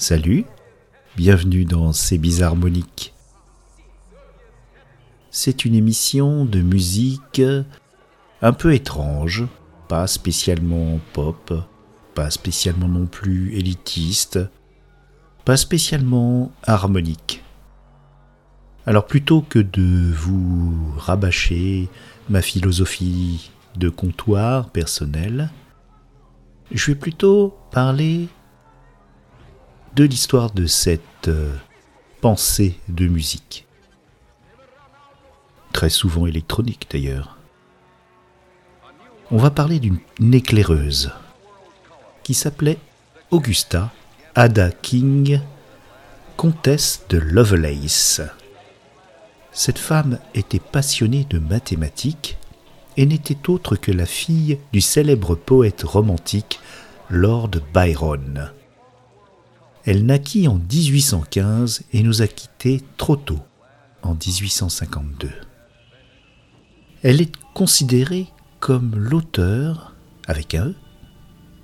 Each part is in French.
Salut, bienvenue dans Ces Bizarres Harmoniques. C'est une émission de musique un peu étrange, pas spécialement pop, pas spécialement non plus élitiste, pas spécialement harmonique. Alors plutôt que de vous rabâcher ma philosophie de comptoir personnel, je vais plutôt parler de l'histoire de cette euh, pensée de musique. Très souvent électronique d'ailleurs. On va parler d'une éclaireuse qui s'appelait Augusta Ada King, comtesse de Lovelace. Cette femme était passionnée de mathématiques et n'était autre que la fille du célèbre poète romantique Lord Byron. Elle naquit en 1815 et nous a quittés trop tôt, en 1852. Elle est considérée comme l'auteur, avec un E,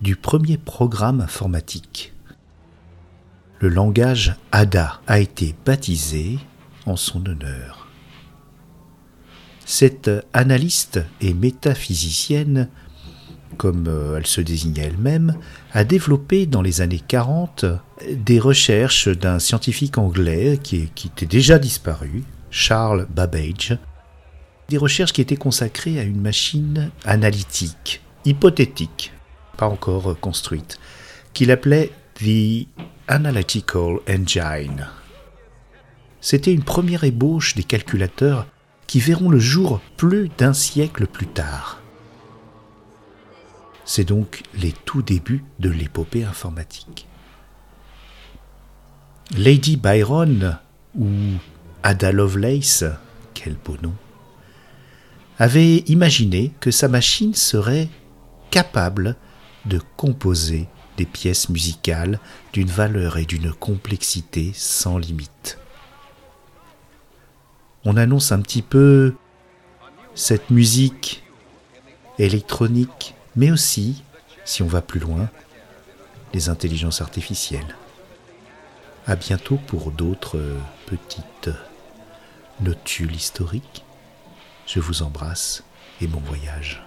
du premier programme informatique. Le langage ADA a été baptisé en son honneur. Cette analyste et métaphysicienne comme euh, elle se désignait elle-même, a développé dans les années 40 des recherches d'un scientifique anglais qui, qui, était déjà disparu, Charles Babbage, des recherches qui étaient consacrées à une machine analytique, hypothétique, pas encore construite, qu'il appelait The Analytical Engine. C'était une première ébauche des calculateurs qui verront le jour plus d'un siècle plus tard. C'est donc les tout débuts de l'épopée informatique. Lady Byron, ou Ada Lovelace, quel beau nom, avait imaginé que sa machine serait capable de composer des pièces musicales d'une valeur et d'une complexité sans limite. On annonce un petit peu cette musique électronique mais aussi, si on va plus loin, les intelligences artificielles. À bientôt pour d'autres petites notules historiques. Je vous embrasse et bon voyage.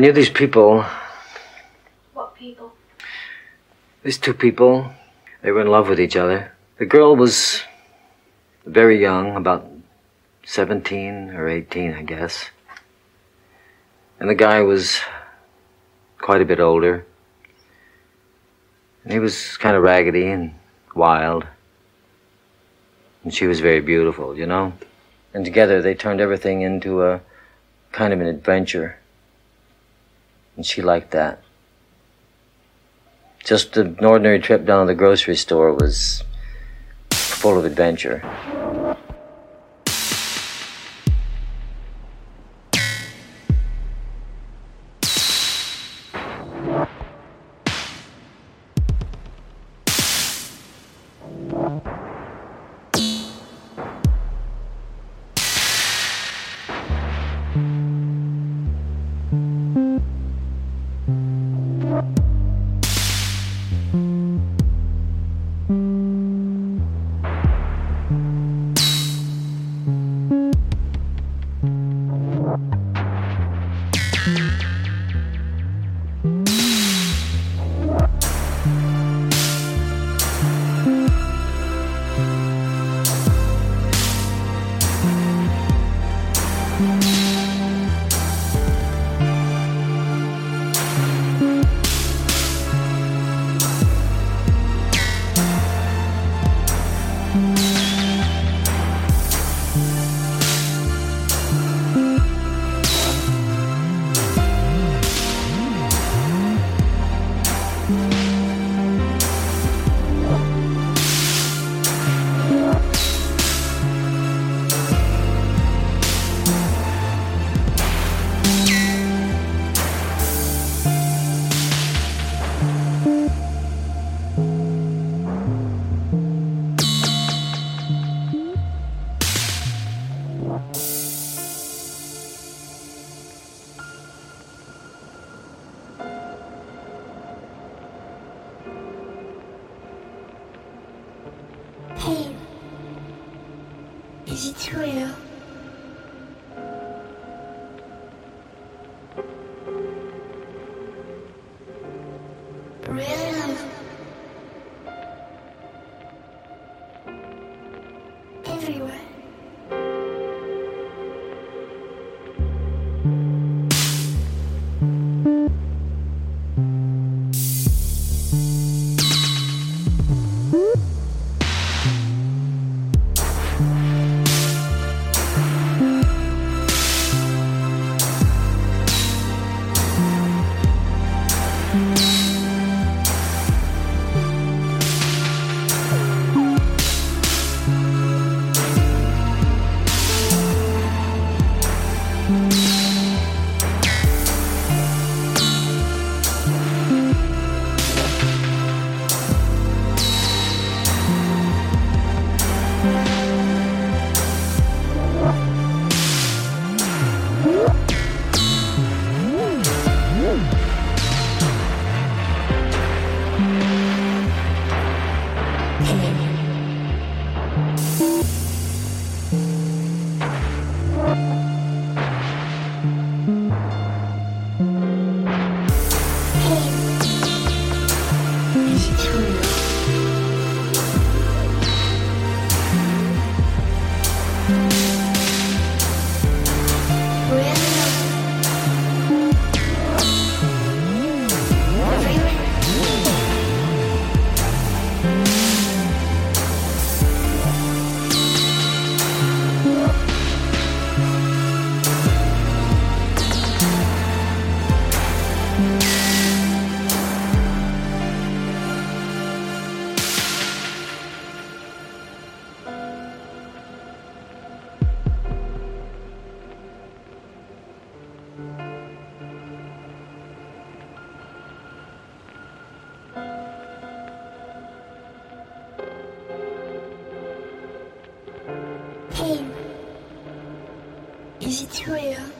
Knew these people. What people? These two people. They were in love with each other. The girl was very young, about 17 or 18, I guess. And the guy was quite a bit older. And he was kind of raggedy and wild. And she was very beautiful, you know? And together they turned everything into a kind of an adventure. And she liked that. Just an ordinary trip down to the grocery store was full of adventure. Is it real?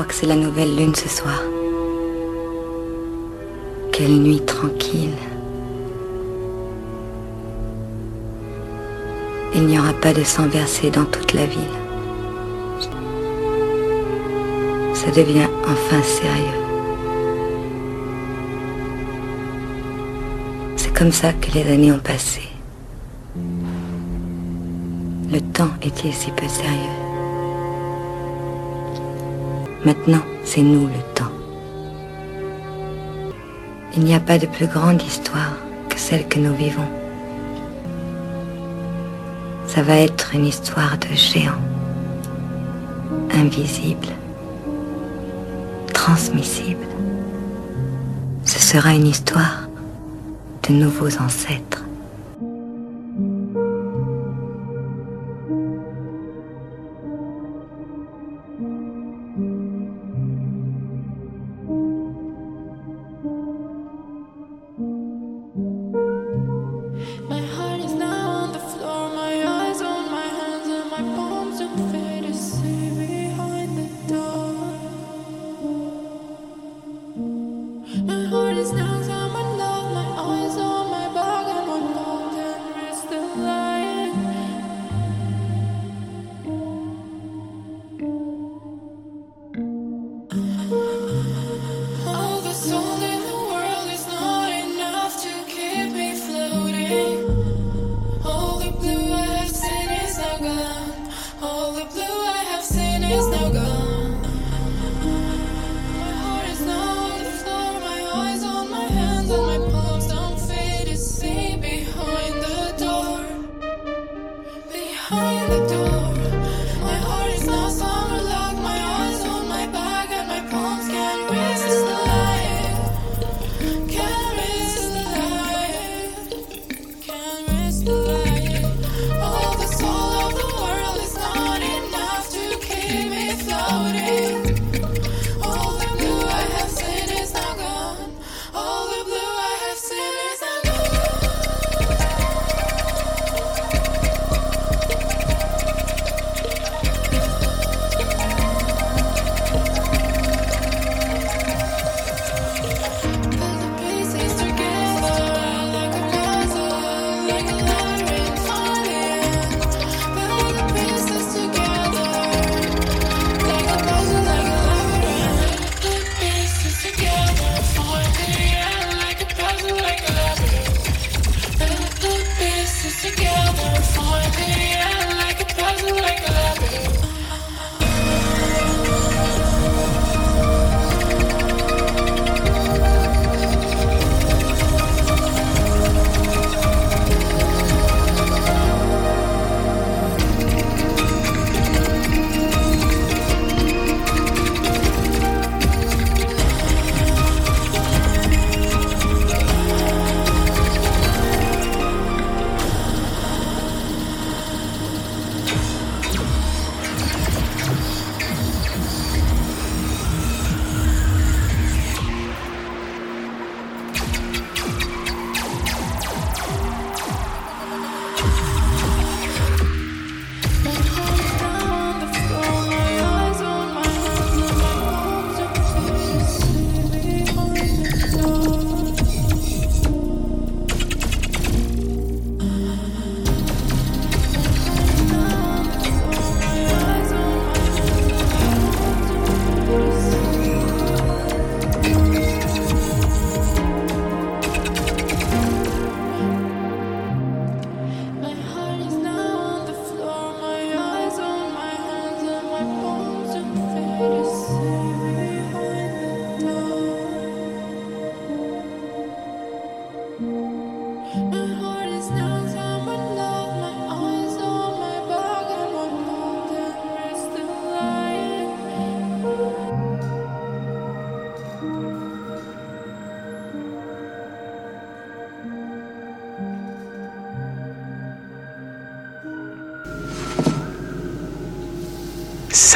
crois que c'est la nouvelle lune ce soir. Quelle nuit tranquille. Il n'y aura pas de sang versé dans toute la ville. Ça devient enfin sérieux. C'est comme ça que les années ont passé. Le temps était si peu sérieux. Maintenant, c'est nous le temps. Il n'y a pas de plus grande histoire que celle que nous vivons. Ça va être une histoire de géant, invisible, transmissible. Ce sera une histoire de nouveaux ancêtres.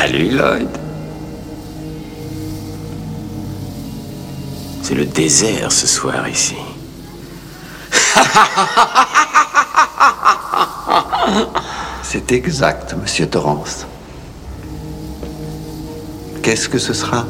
Salut Lloyd. C'est le désert ce soir ici. C'est exact, monsieur Torrance. Qu'est-ce que ce sera?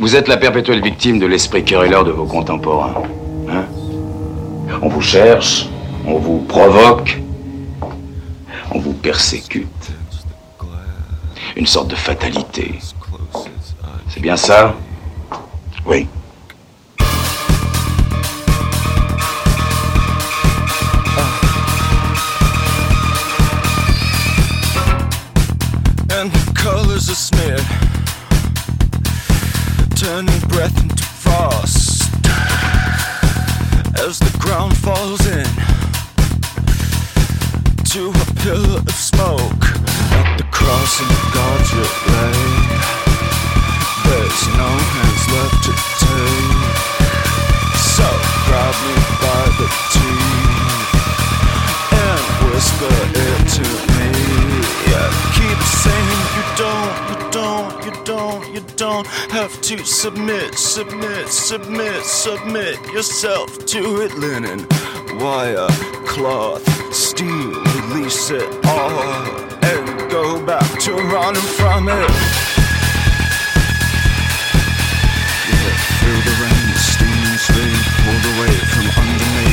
Vous êtes la perpétuelle victime de l'esprit querelleur de vos contemporains. Hein? On vous cherche, on vous provoque, on vous persécute. Une sorte de fatalité. C'est bien ça? Breath into frost. As the ground falls in to a pillar don't, have to submit, submit, submit, submit yourself to it. Linen, wire, cloth, steel, release it all and go back to running from it. Yeah, feel the rain, steam, sleep, pulled away from under me.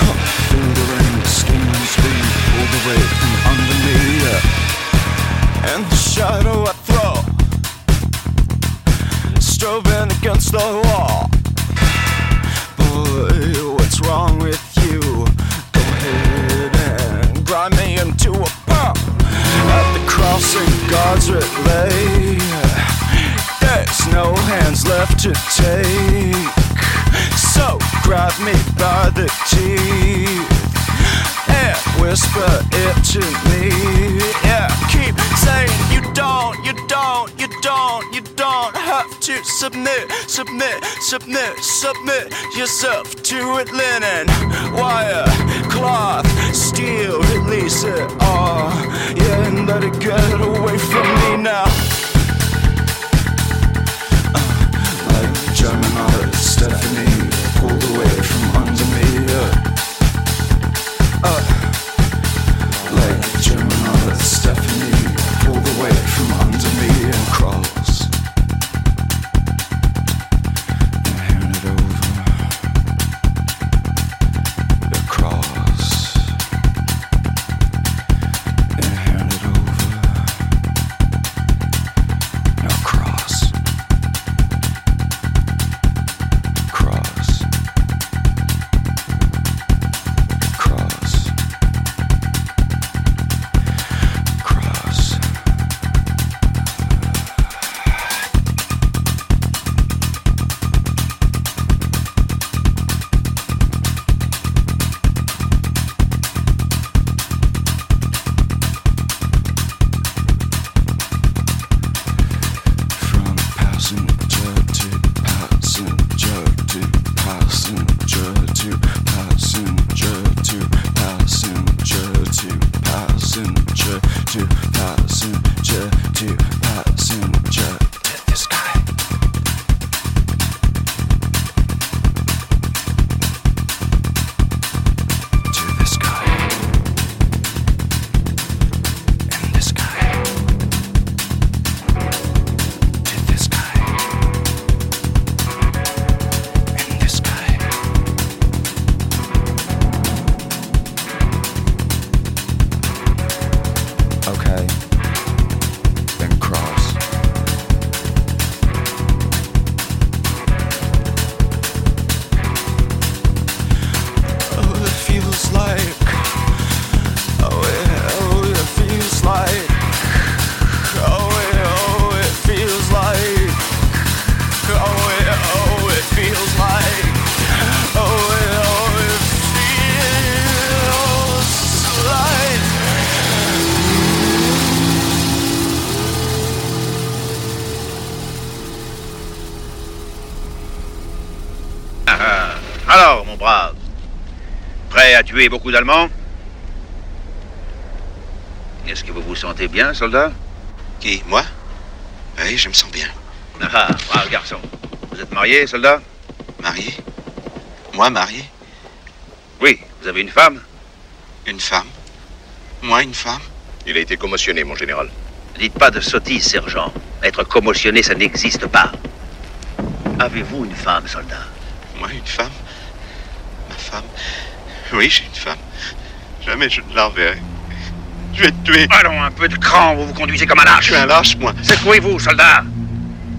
Huh, Feel the rain, steam and sleep pulled away And the shadow I throw. Strobing against the wall Boy, what's wrong with you? Go ahead and grind me into a pump. At the crossing God's lay There's no hands left to take. So grab me by the teeth and whisper it to me. Yeah, keep saying you don't, you don't, you don't, you don't have to submit, submit, submit, submit yourself to it. Linen, wire, cloth, steel, release it all. Yeah, and let it get away from me now. Uh, like German artist Stephanie and cross. Tuer beaucoup d'Allemands Est-ce que vous vous sentez bien, soldat? Qui, moi? Oui, je me sens bien. Ah, brave garçon. Vous êtes marié, soldat? Marié Moi, marié Oui, vous avez une femme? Une femme Moi, une femme Il a été commotionné, mon général. Dites pas de sottises, sergent. Être commotionné, ça n'existe pas. Avez-vous une femme, soldat Moi, une femme Ma femme Oui, j'ai une femme. Jamais je ne l'enverrai. Je vais te tuer. Allons, un peu de cran, vous vous conduisez comme un lâche. Je suis un lâche, moi. Secouez-vous, soldat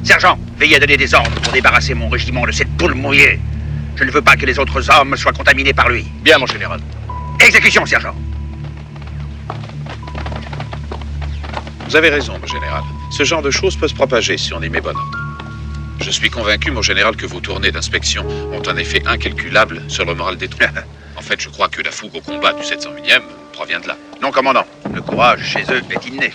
Sergent, veillez à donner des ordres pour débarrasser mon régiment de cette poule mouillée. Je ne veux pas que les autres hommes soient contaminés par lui. Bien, mon général. Exécution, sergent. Vous avez raison, mon général. Ce genre de choses peut se propager si on y met bon ordre. Je suis convaincu, mon général, que vos tournées d'inspection ont un effet incalculable sur le moral des troupes. en fait, je crois que la fougue au combat du 701e provient de là. Non, commandant. Le courage chez eux est inné.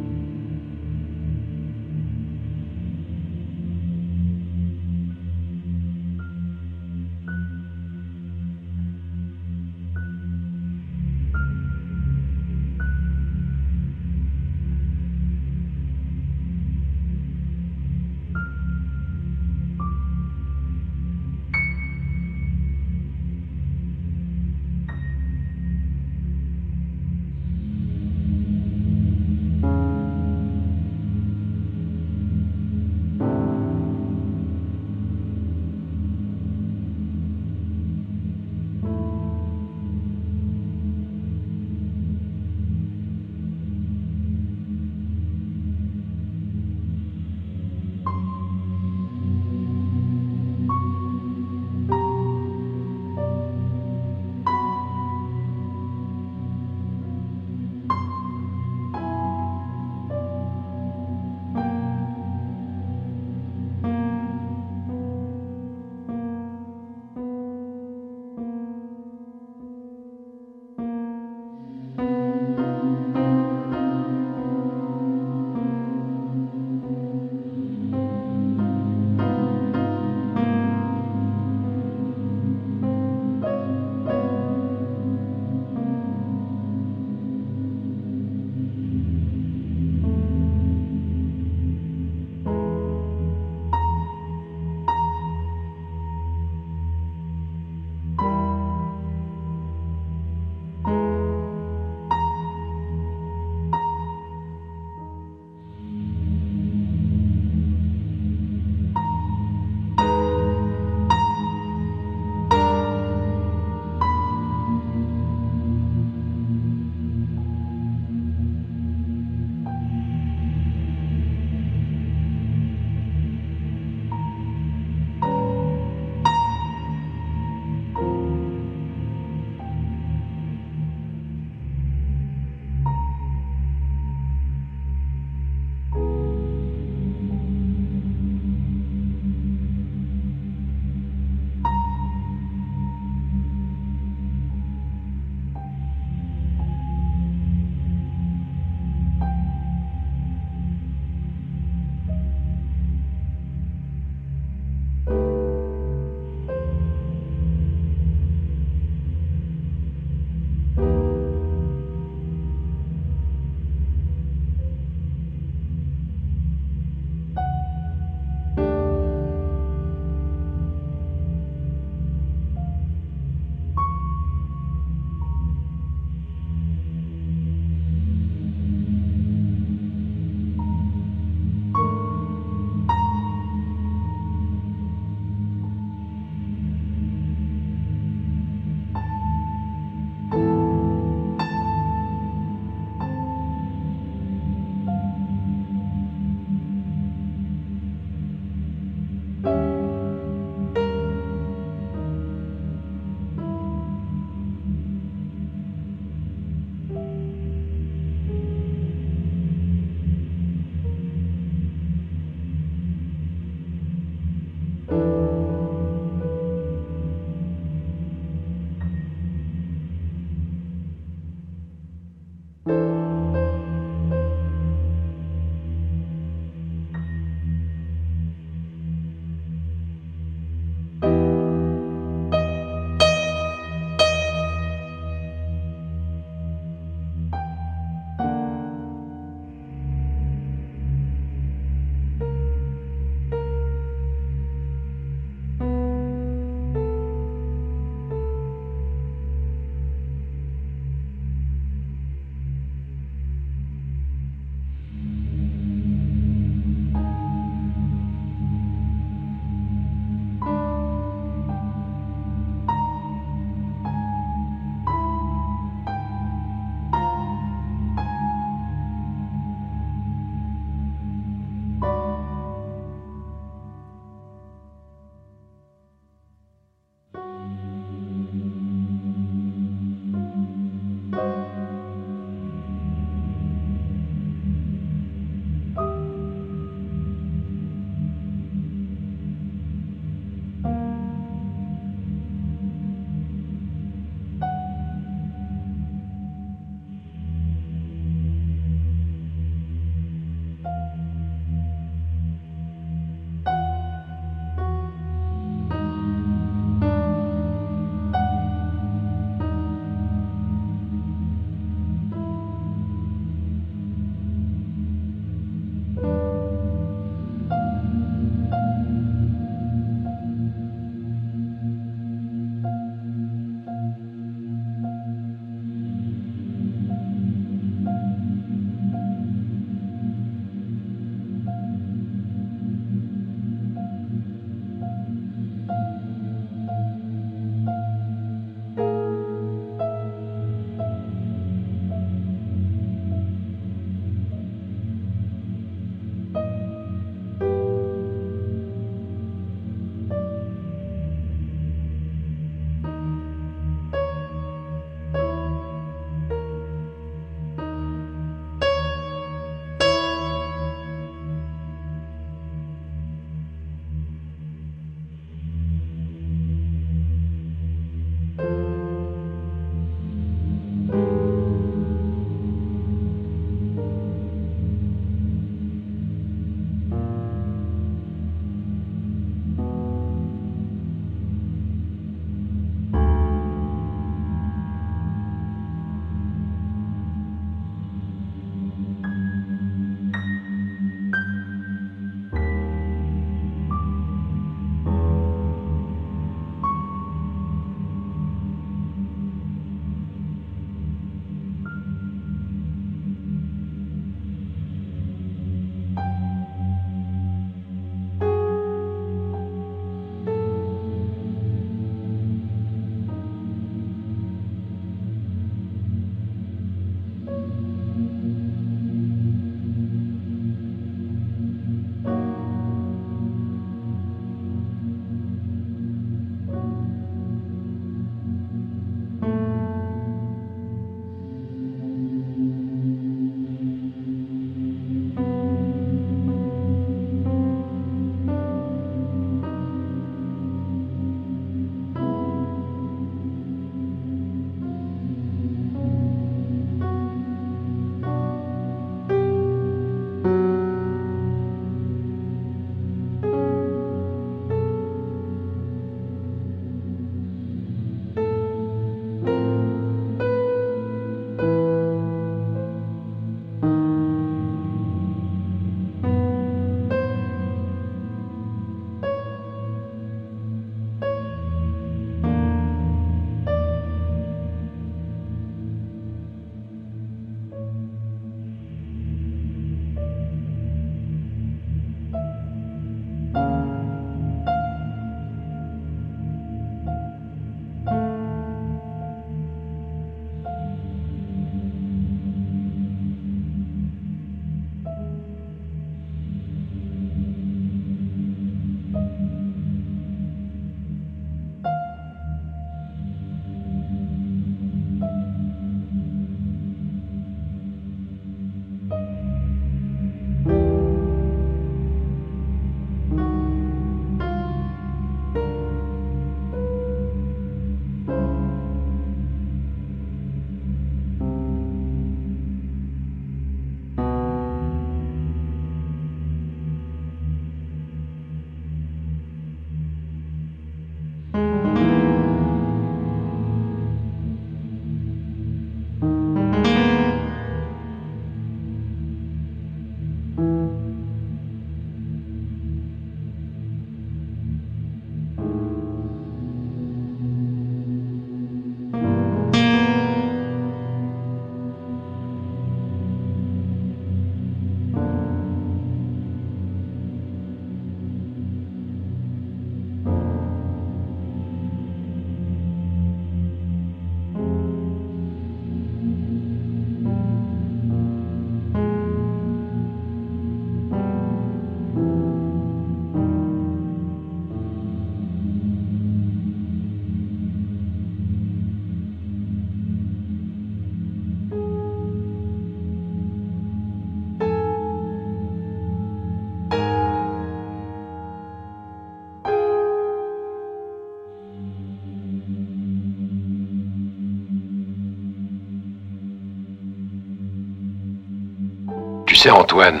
Sais, Antoine,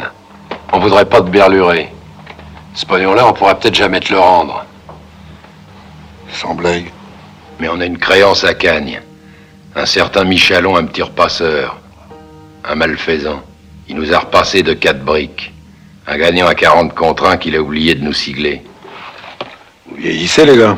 on voudrait pas te berlurer. Ce pognon-là, on pourra peut-être jamais te le rendre. Sans blague. Mais on a une créance à Cagne. Un certain Michalon, un petit repasseur. Un malfaisant. Il nous a repassé de quatre briques. Un gagnant à 40 contre 1 qu'il a oublié de nous sigler. Vous vieillissez, les gars.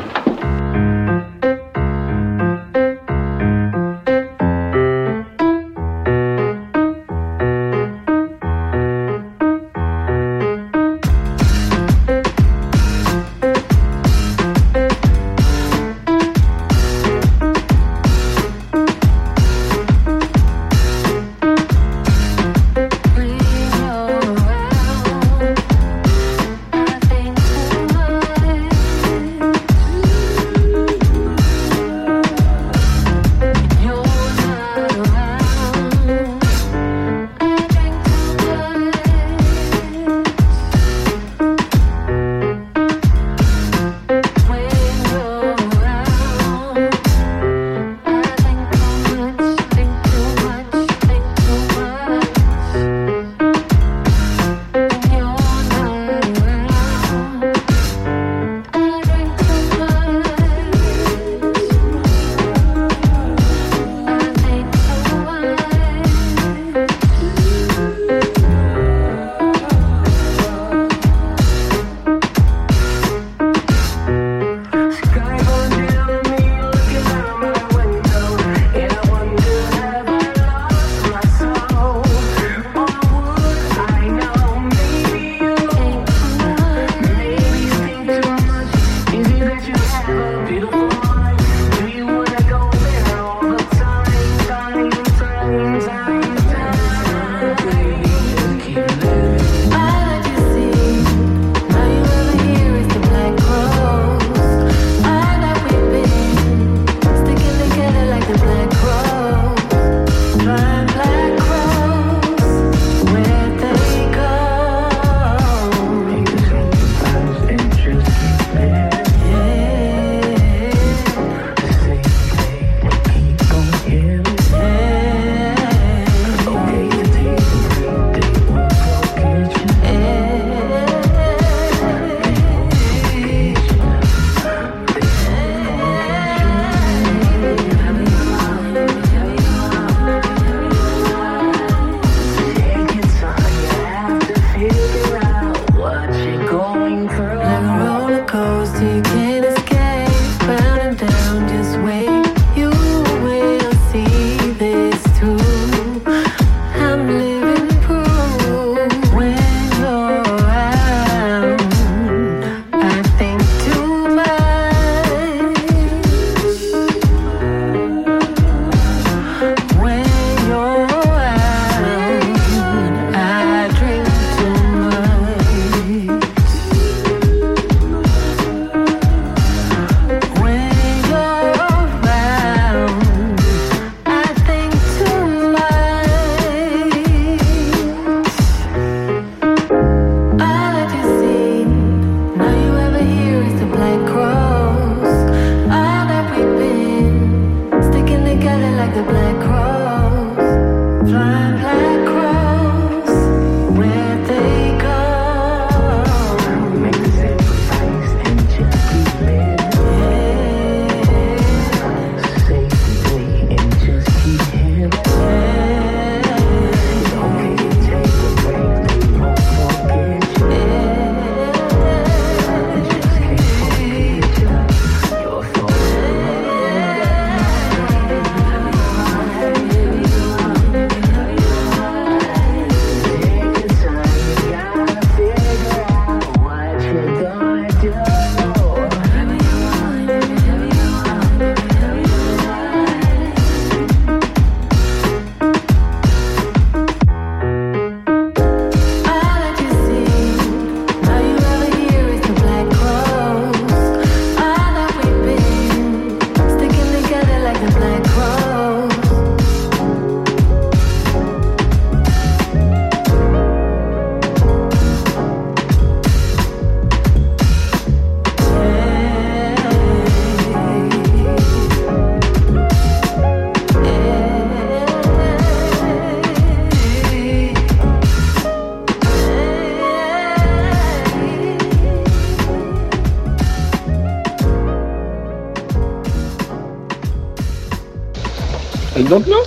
I don't know.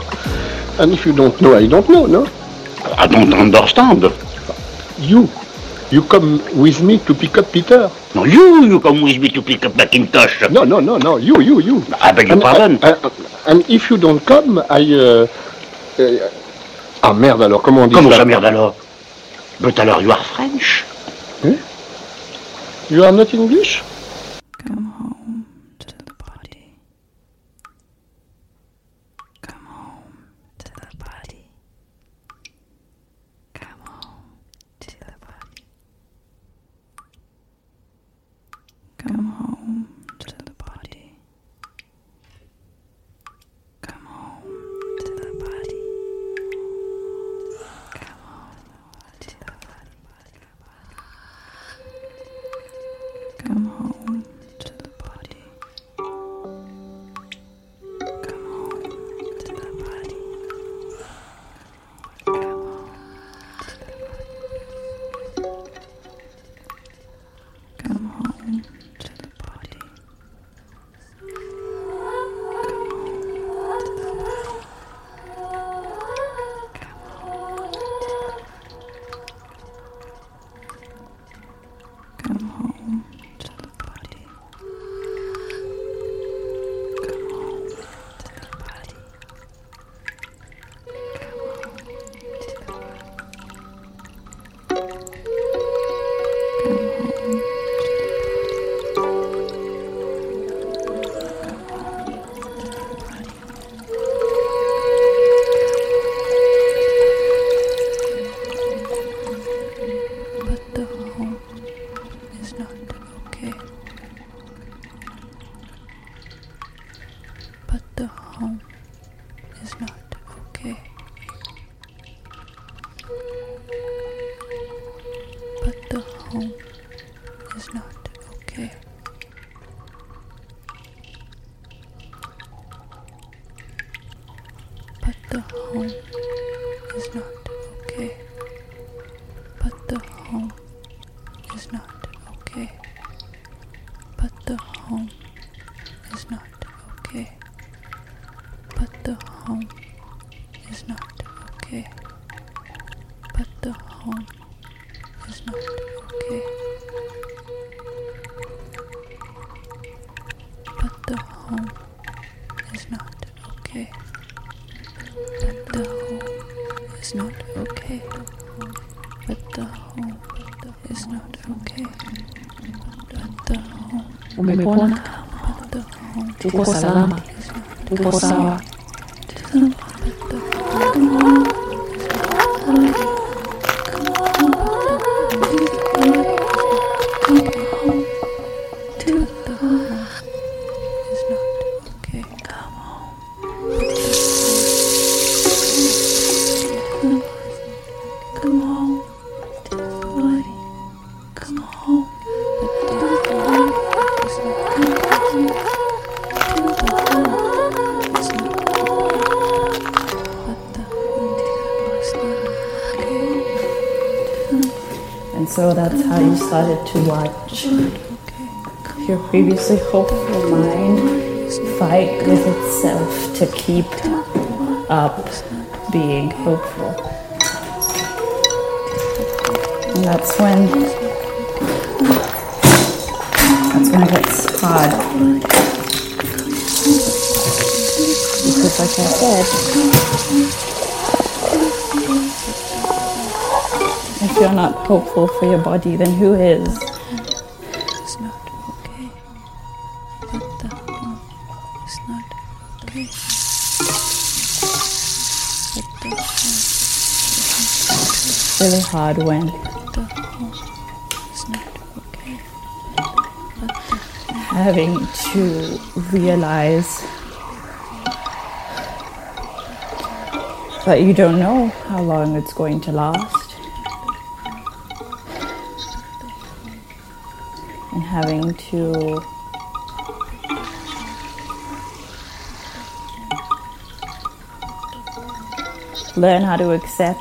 And if you don't know, I don't know, no? I don't understand. You, you come with me to pick up Peter. No, you, you come with me to pick up Macintosh. No, no, no, no, you, you, you. I beg your And- pardon. And, and if you don't come, I... Uh, uh, ah merde alors, comment on dit Comment ça? ça, merde alors? But alors you are French. Hein? You are not English? 的红 Umepona? Tuko salama. Tuko sawa. Hopeful mind fight with itself to keep up being hopeful. And that's when that's when it gets hard. Because like I said, if you're not hopeful for your body, then who is? Hard when having to realize that you don't know how long it's going to last. And having to learn how to accept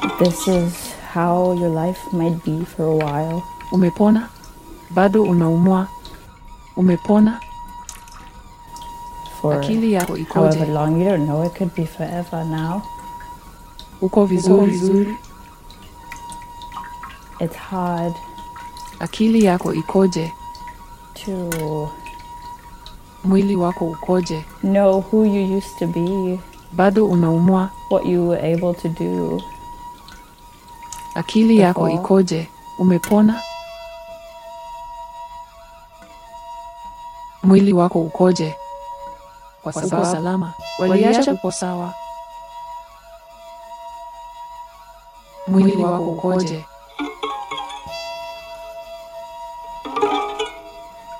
that this is how your life might be for a while. Umepona? Bado unaumwa? Umepona? for Akili yako however long. You don't know. It could be forever now. Uko vizuri vizuri? It's hard Akili yako ikoje? to Mwili wako ukoje? know who you used to be, Bado unaumwa? what you were able to do. Akili yako ikoje? Umepona? Mwili wako ukoje? Kwa sababu- salama. Waliacha uko sawa. Mwili wako ukoje?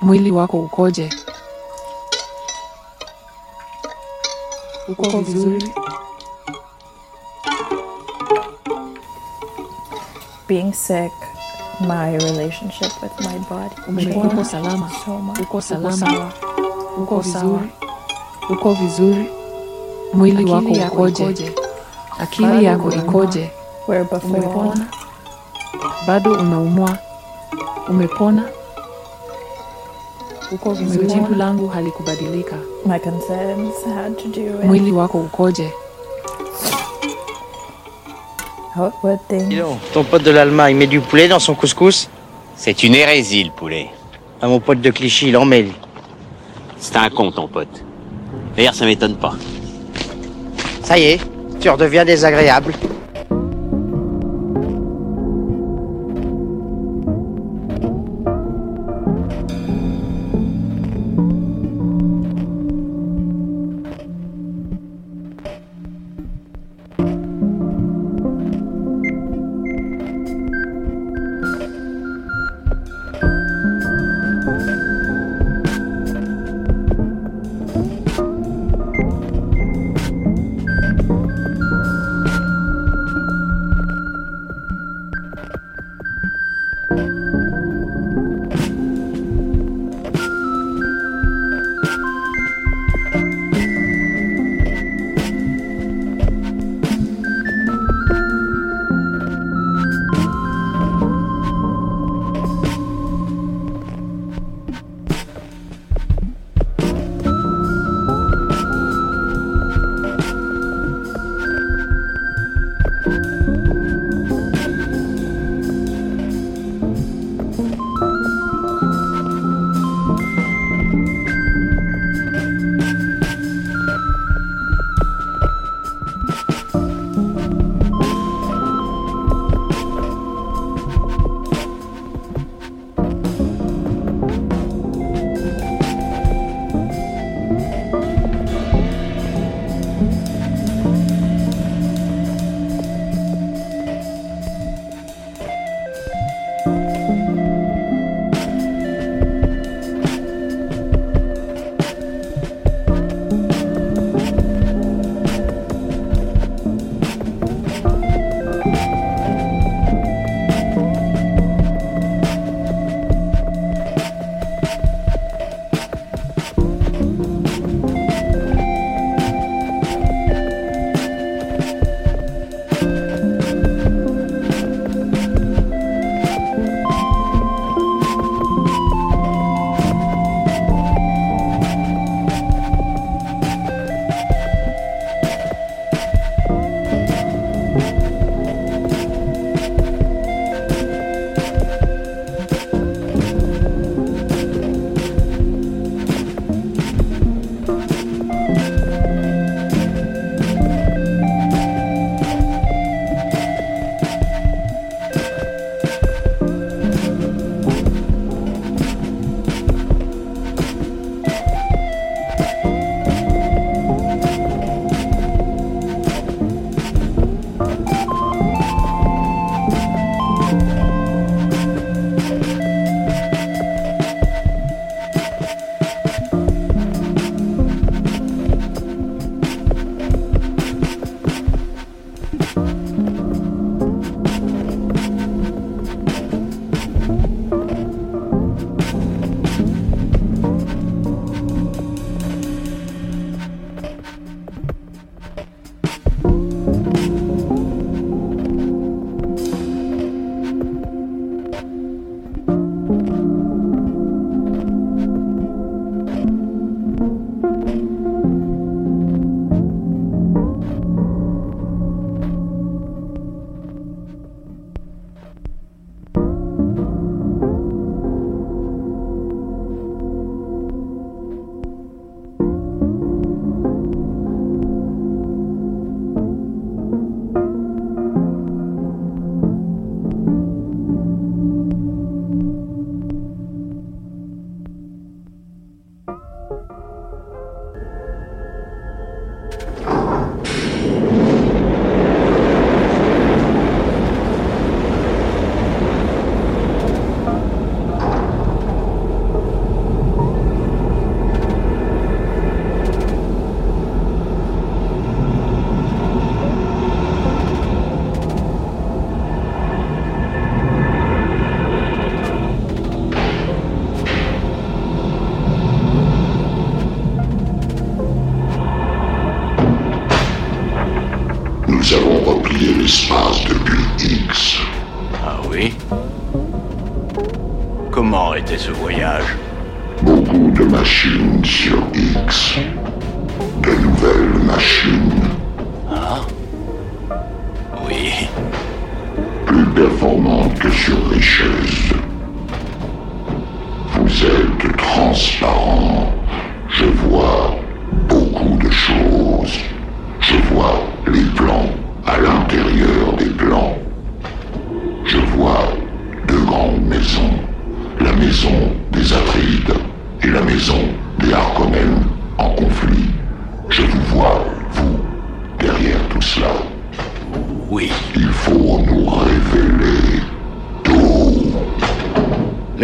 Mwili wako ukoje? Uko vizuri? Being sick, my relationship with my body. Uko salama? So much. Uko salama? Uko vizuri? Uko vizuri? Mwili wako yako ukoje? Akili yako ikoje? Umepona? Bado unaumwa? Umepona? Uko vizuri? Jibu langu halikubadilika. my concerns had to do with Mwili wako ukoje? Would things Dis donc, ton pote de l'Allemagne met du poulet dans son couscous? C'est une hérésie, le poulet. À mon pote de Clichy, il en met. C'est un con, ton pote. D'ailleurs, ça m'étonne pas. Ça y est, tu redeviens désagréable.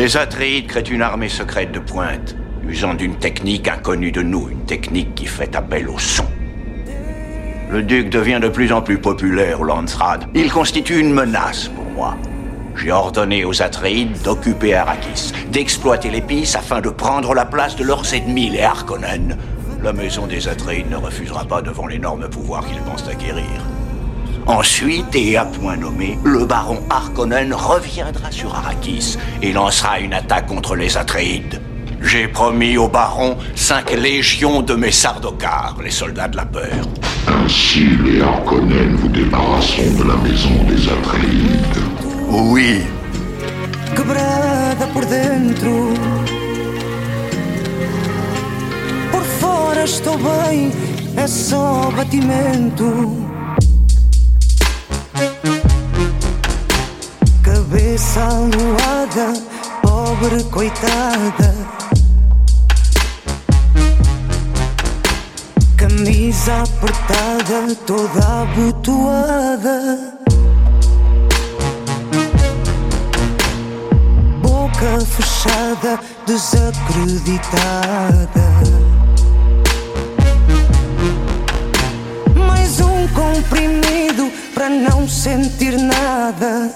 Les Atreides créent une armée secrète de pointe, usant d'une technique inconnue de nous, une technique qui fait appel au son. Le duc devient de plus en plus populaire au Landsrad. Il constitue une menace pour moi. J'ai ordonné aux Atreides d'occuper Arrakis, d'exploiter l'épice afin de prendre la place de leurs ennemis, les Harkonnen. La maison des Atreides ne refusera pas devant l'énorme pouvoir qu'ils pensent acquérir. Ensuite, et à point nommé, le baron Harkonnen reviendra sur Arrakis et lancera une attaque contre les Atreides. J'ai promis au baron cinq légions de mes Sardokars, les soldats de la peur. Ainsi, les Harkonnen vous débarrasseront de la maison des Atreides. Oui. quebrada por dentro. Por fora estou bem, é só batimento. Cabeça aluada, pobre coitada. Camisa apertada, toda abotoada. boca fechada, desacreditada. Mais um comprimido para não sentir nada.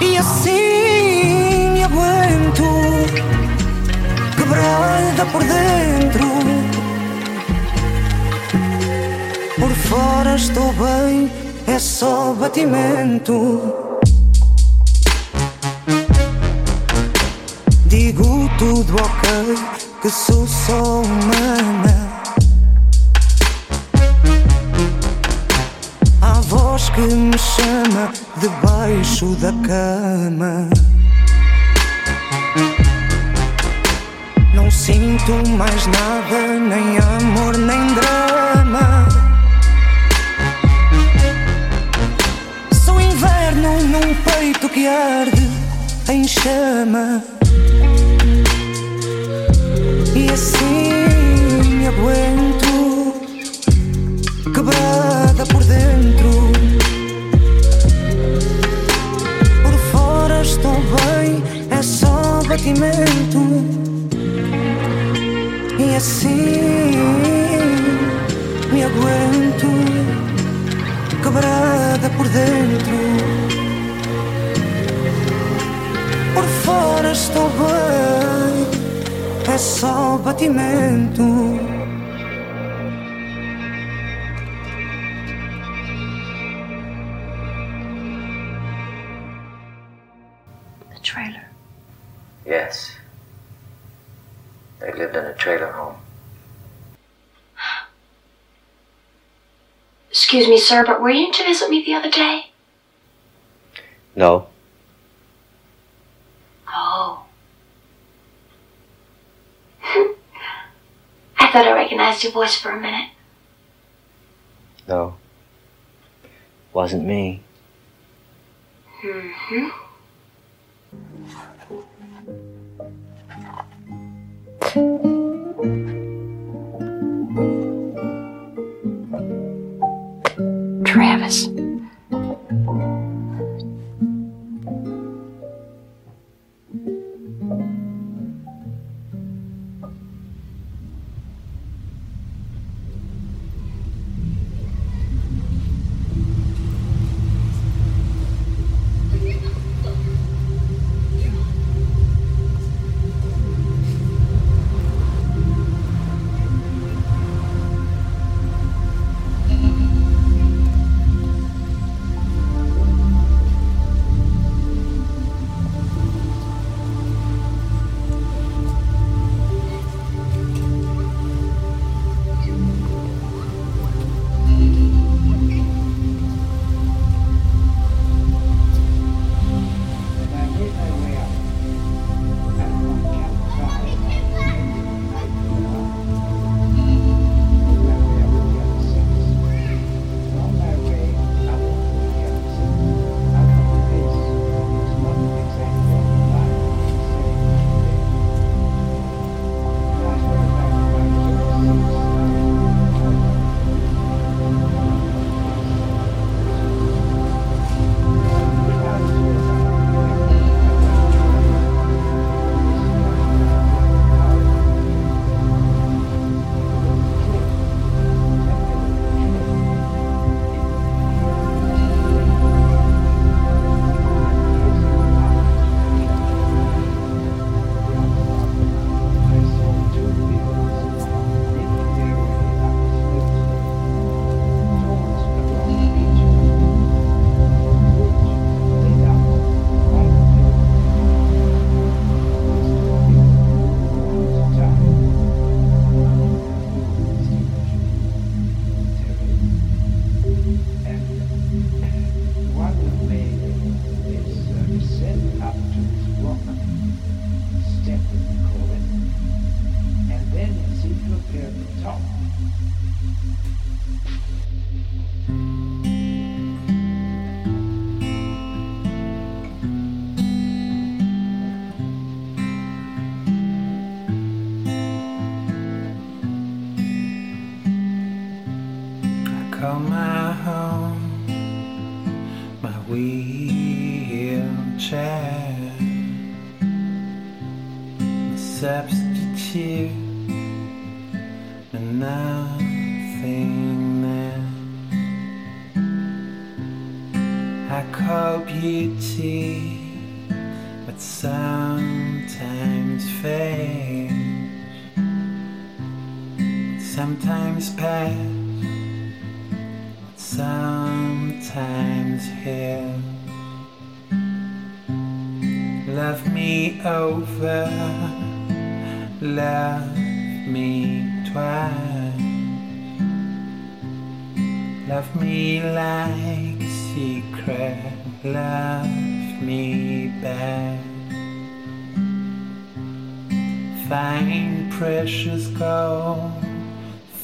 E assim aguento, quebrada por dentro. Fora estou bem, é só batimento. Digo tudo ok, que sou só humana. Há voz que me chama debaixo da cama. Não sinto mais nada, nem amor, nem drama. Num peito que arde em chama. E assim me aguento, quebrada por dentro. Por fora estou bem, é só batimento. E assim me aguento, quebrada por dentro. Por fora estou bem, é só batimento. The trailer. Yes. They lived in a trailer home. Excuse me, sir, but were you to visit me the other day? No. Oh. I thought I recognized your voice for a minute. No. Wasn't me. Mm-hmm.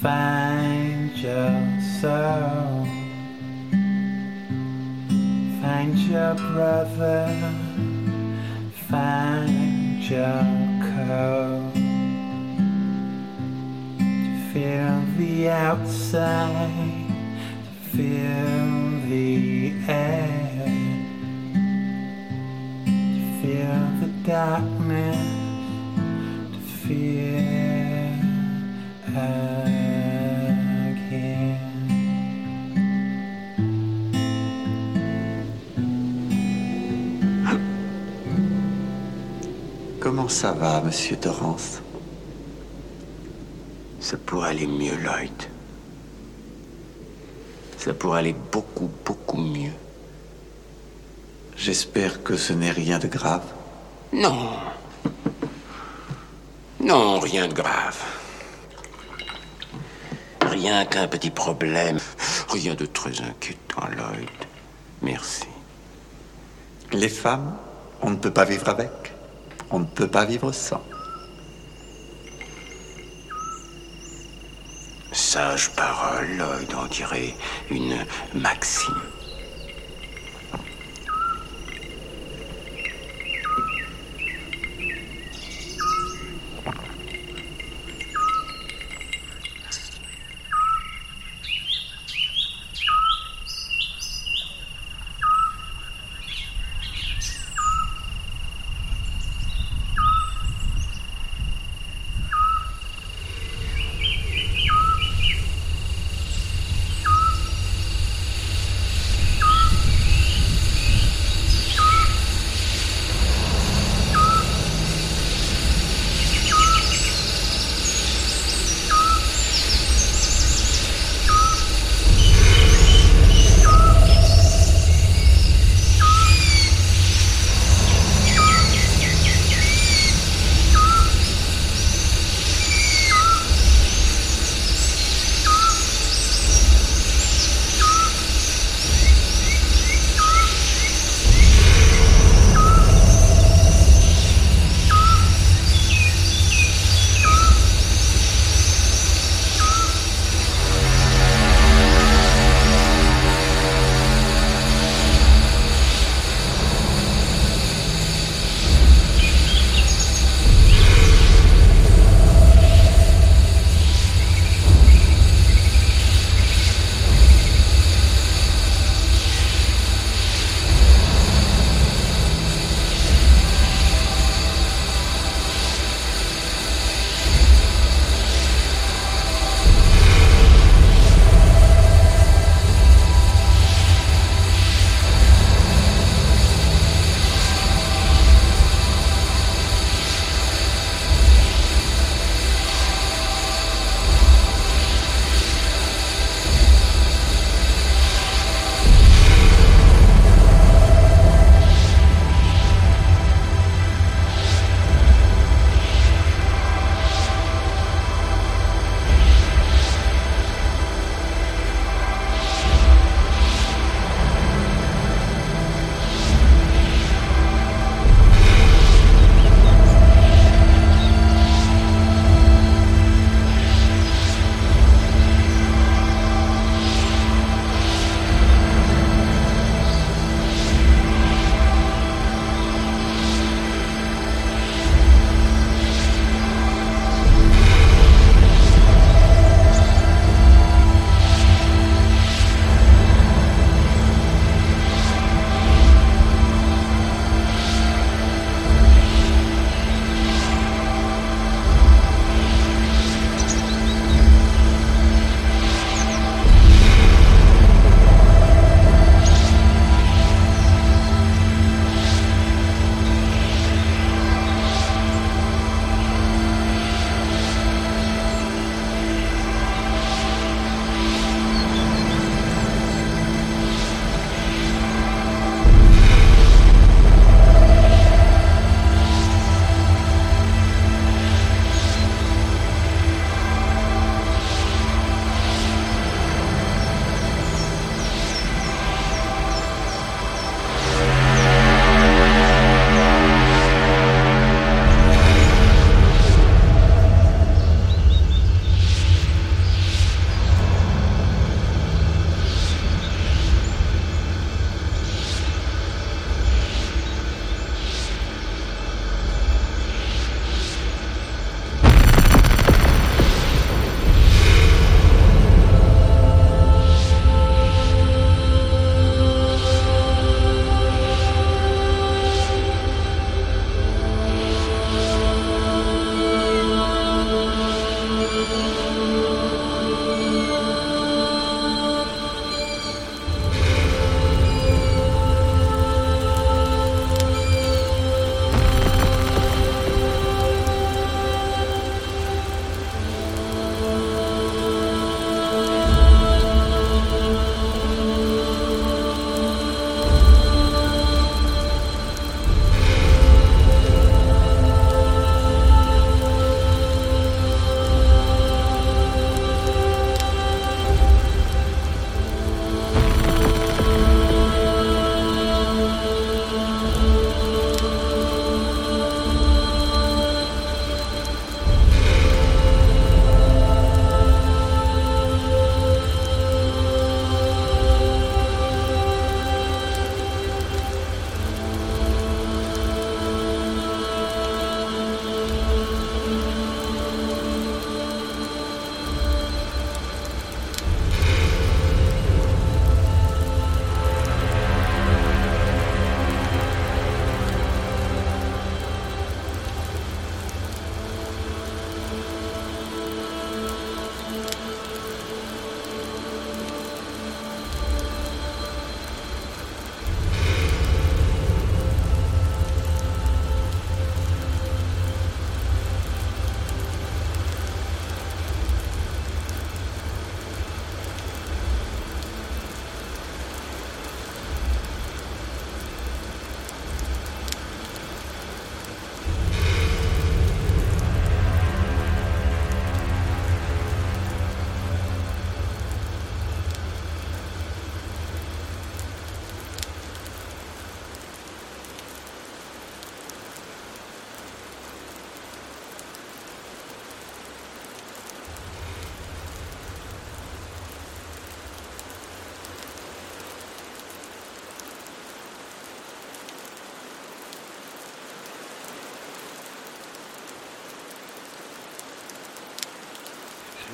find your soul. Find your brother, find your code. To feel the outside, to feel the air, to feel the darkness, to feel. Comment ça va, monsieur Torrance? Ça pourrait aller mieux, Lloyd. Ça pourrait aller beaucoup, beaucoup mieux. J'espère que ce n'est rien de grave. Non. Non, rien de grave. Rien qu'un petit problème. Rien de très inquiétant, Lloyd. Merci. Les femmes, on ne peut pas vivre avec. On ne peut pas vivre sans. Sage parole, Lloyd, on dirait une maxime.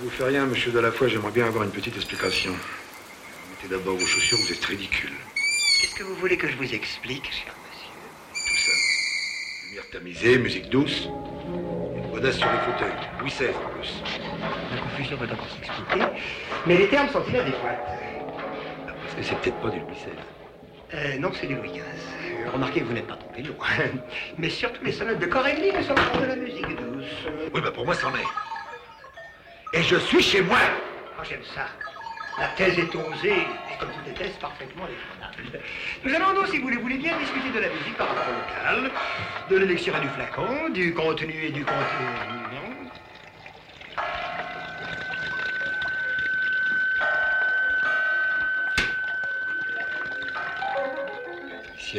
Vous fais rien, monsieur Delafoy, j'aimerais bien avoir une petite explication. Mettez d'abord vos chaussures, vous êtes ridicule. Qu'est-ce que vous voulez que je vous explique, cher Tout ça. Lumière tamisée, musique douce. Une godasse sur les fauteuils. Louis XVI en plus. La confusion peut encore s'expliquer, mais les termes sont inadéquats. Parce que c'est peut-être pas du Louis XVI. Euh, non, c'est du Louis XV. Remarquez, vous n'êtes pas trompé loin. Mais surtout les sonates de Corelli ne sont pas de la musique douce. Oui, bah pour moi, c'en est. Et je suis chez moi Ah, j'aime ça. La thèse est osée, et comme toutes les thèses, parfaitement défendable. Nous allons donc, si vous le voulez bien, discuter de la musique par rapport au local, de l'élection du flacon, du contenu et du contenu.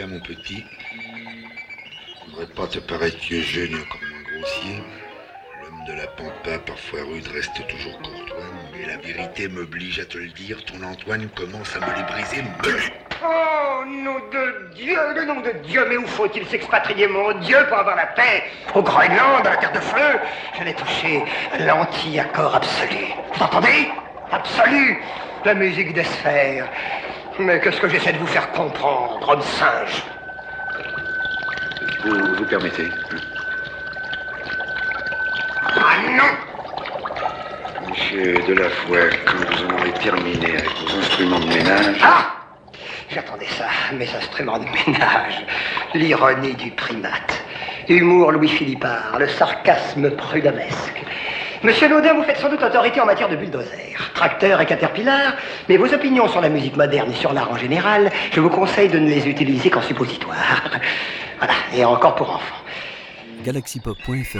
à mon petit, je voudrais pas te paraître vieux jeune comme un grossier. De la pampa, parfois rude, reste toujours courtois. Mais la vérité m'oblige à te le dire, ton Antoine commence à me les briser. Me... Oh, nom de Dieu, le nom de Dieu, mais où faut-il s'expatrier, mon Dieu, pour avoir la paix? Au Groenland, à la Terre de Feu? Je l'ai touché l'anti-accord absolu. Vous entendez Absolu La musique des sphères. Mais qu'est-ce que j'essaie de vous faire comprendre, homme singe? Vous, vous permettez? Non Monsieur Delafoy, quand vous en aurez terminé avec vos instruments de ménage... Ah J'attendais ça, mes instruments de ménage. L'ironie du primate. Humour Louis-Philippard, le sarcasme prudhomesque. Monsieur Laudin, vous faites sans doute autorité en matière de bulldozer, tracteur et caterpillar, mais vos opinions sur la musique moderne et sur l'art en général, je vous conseille de ne les utiliser qu'en suppositoire. Voilà, et encore pour enfants. Galaxypop.fr,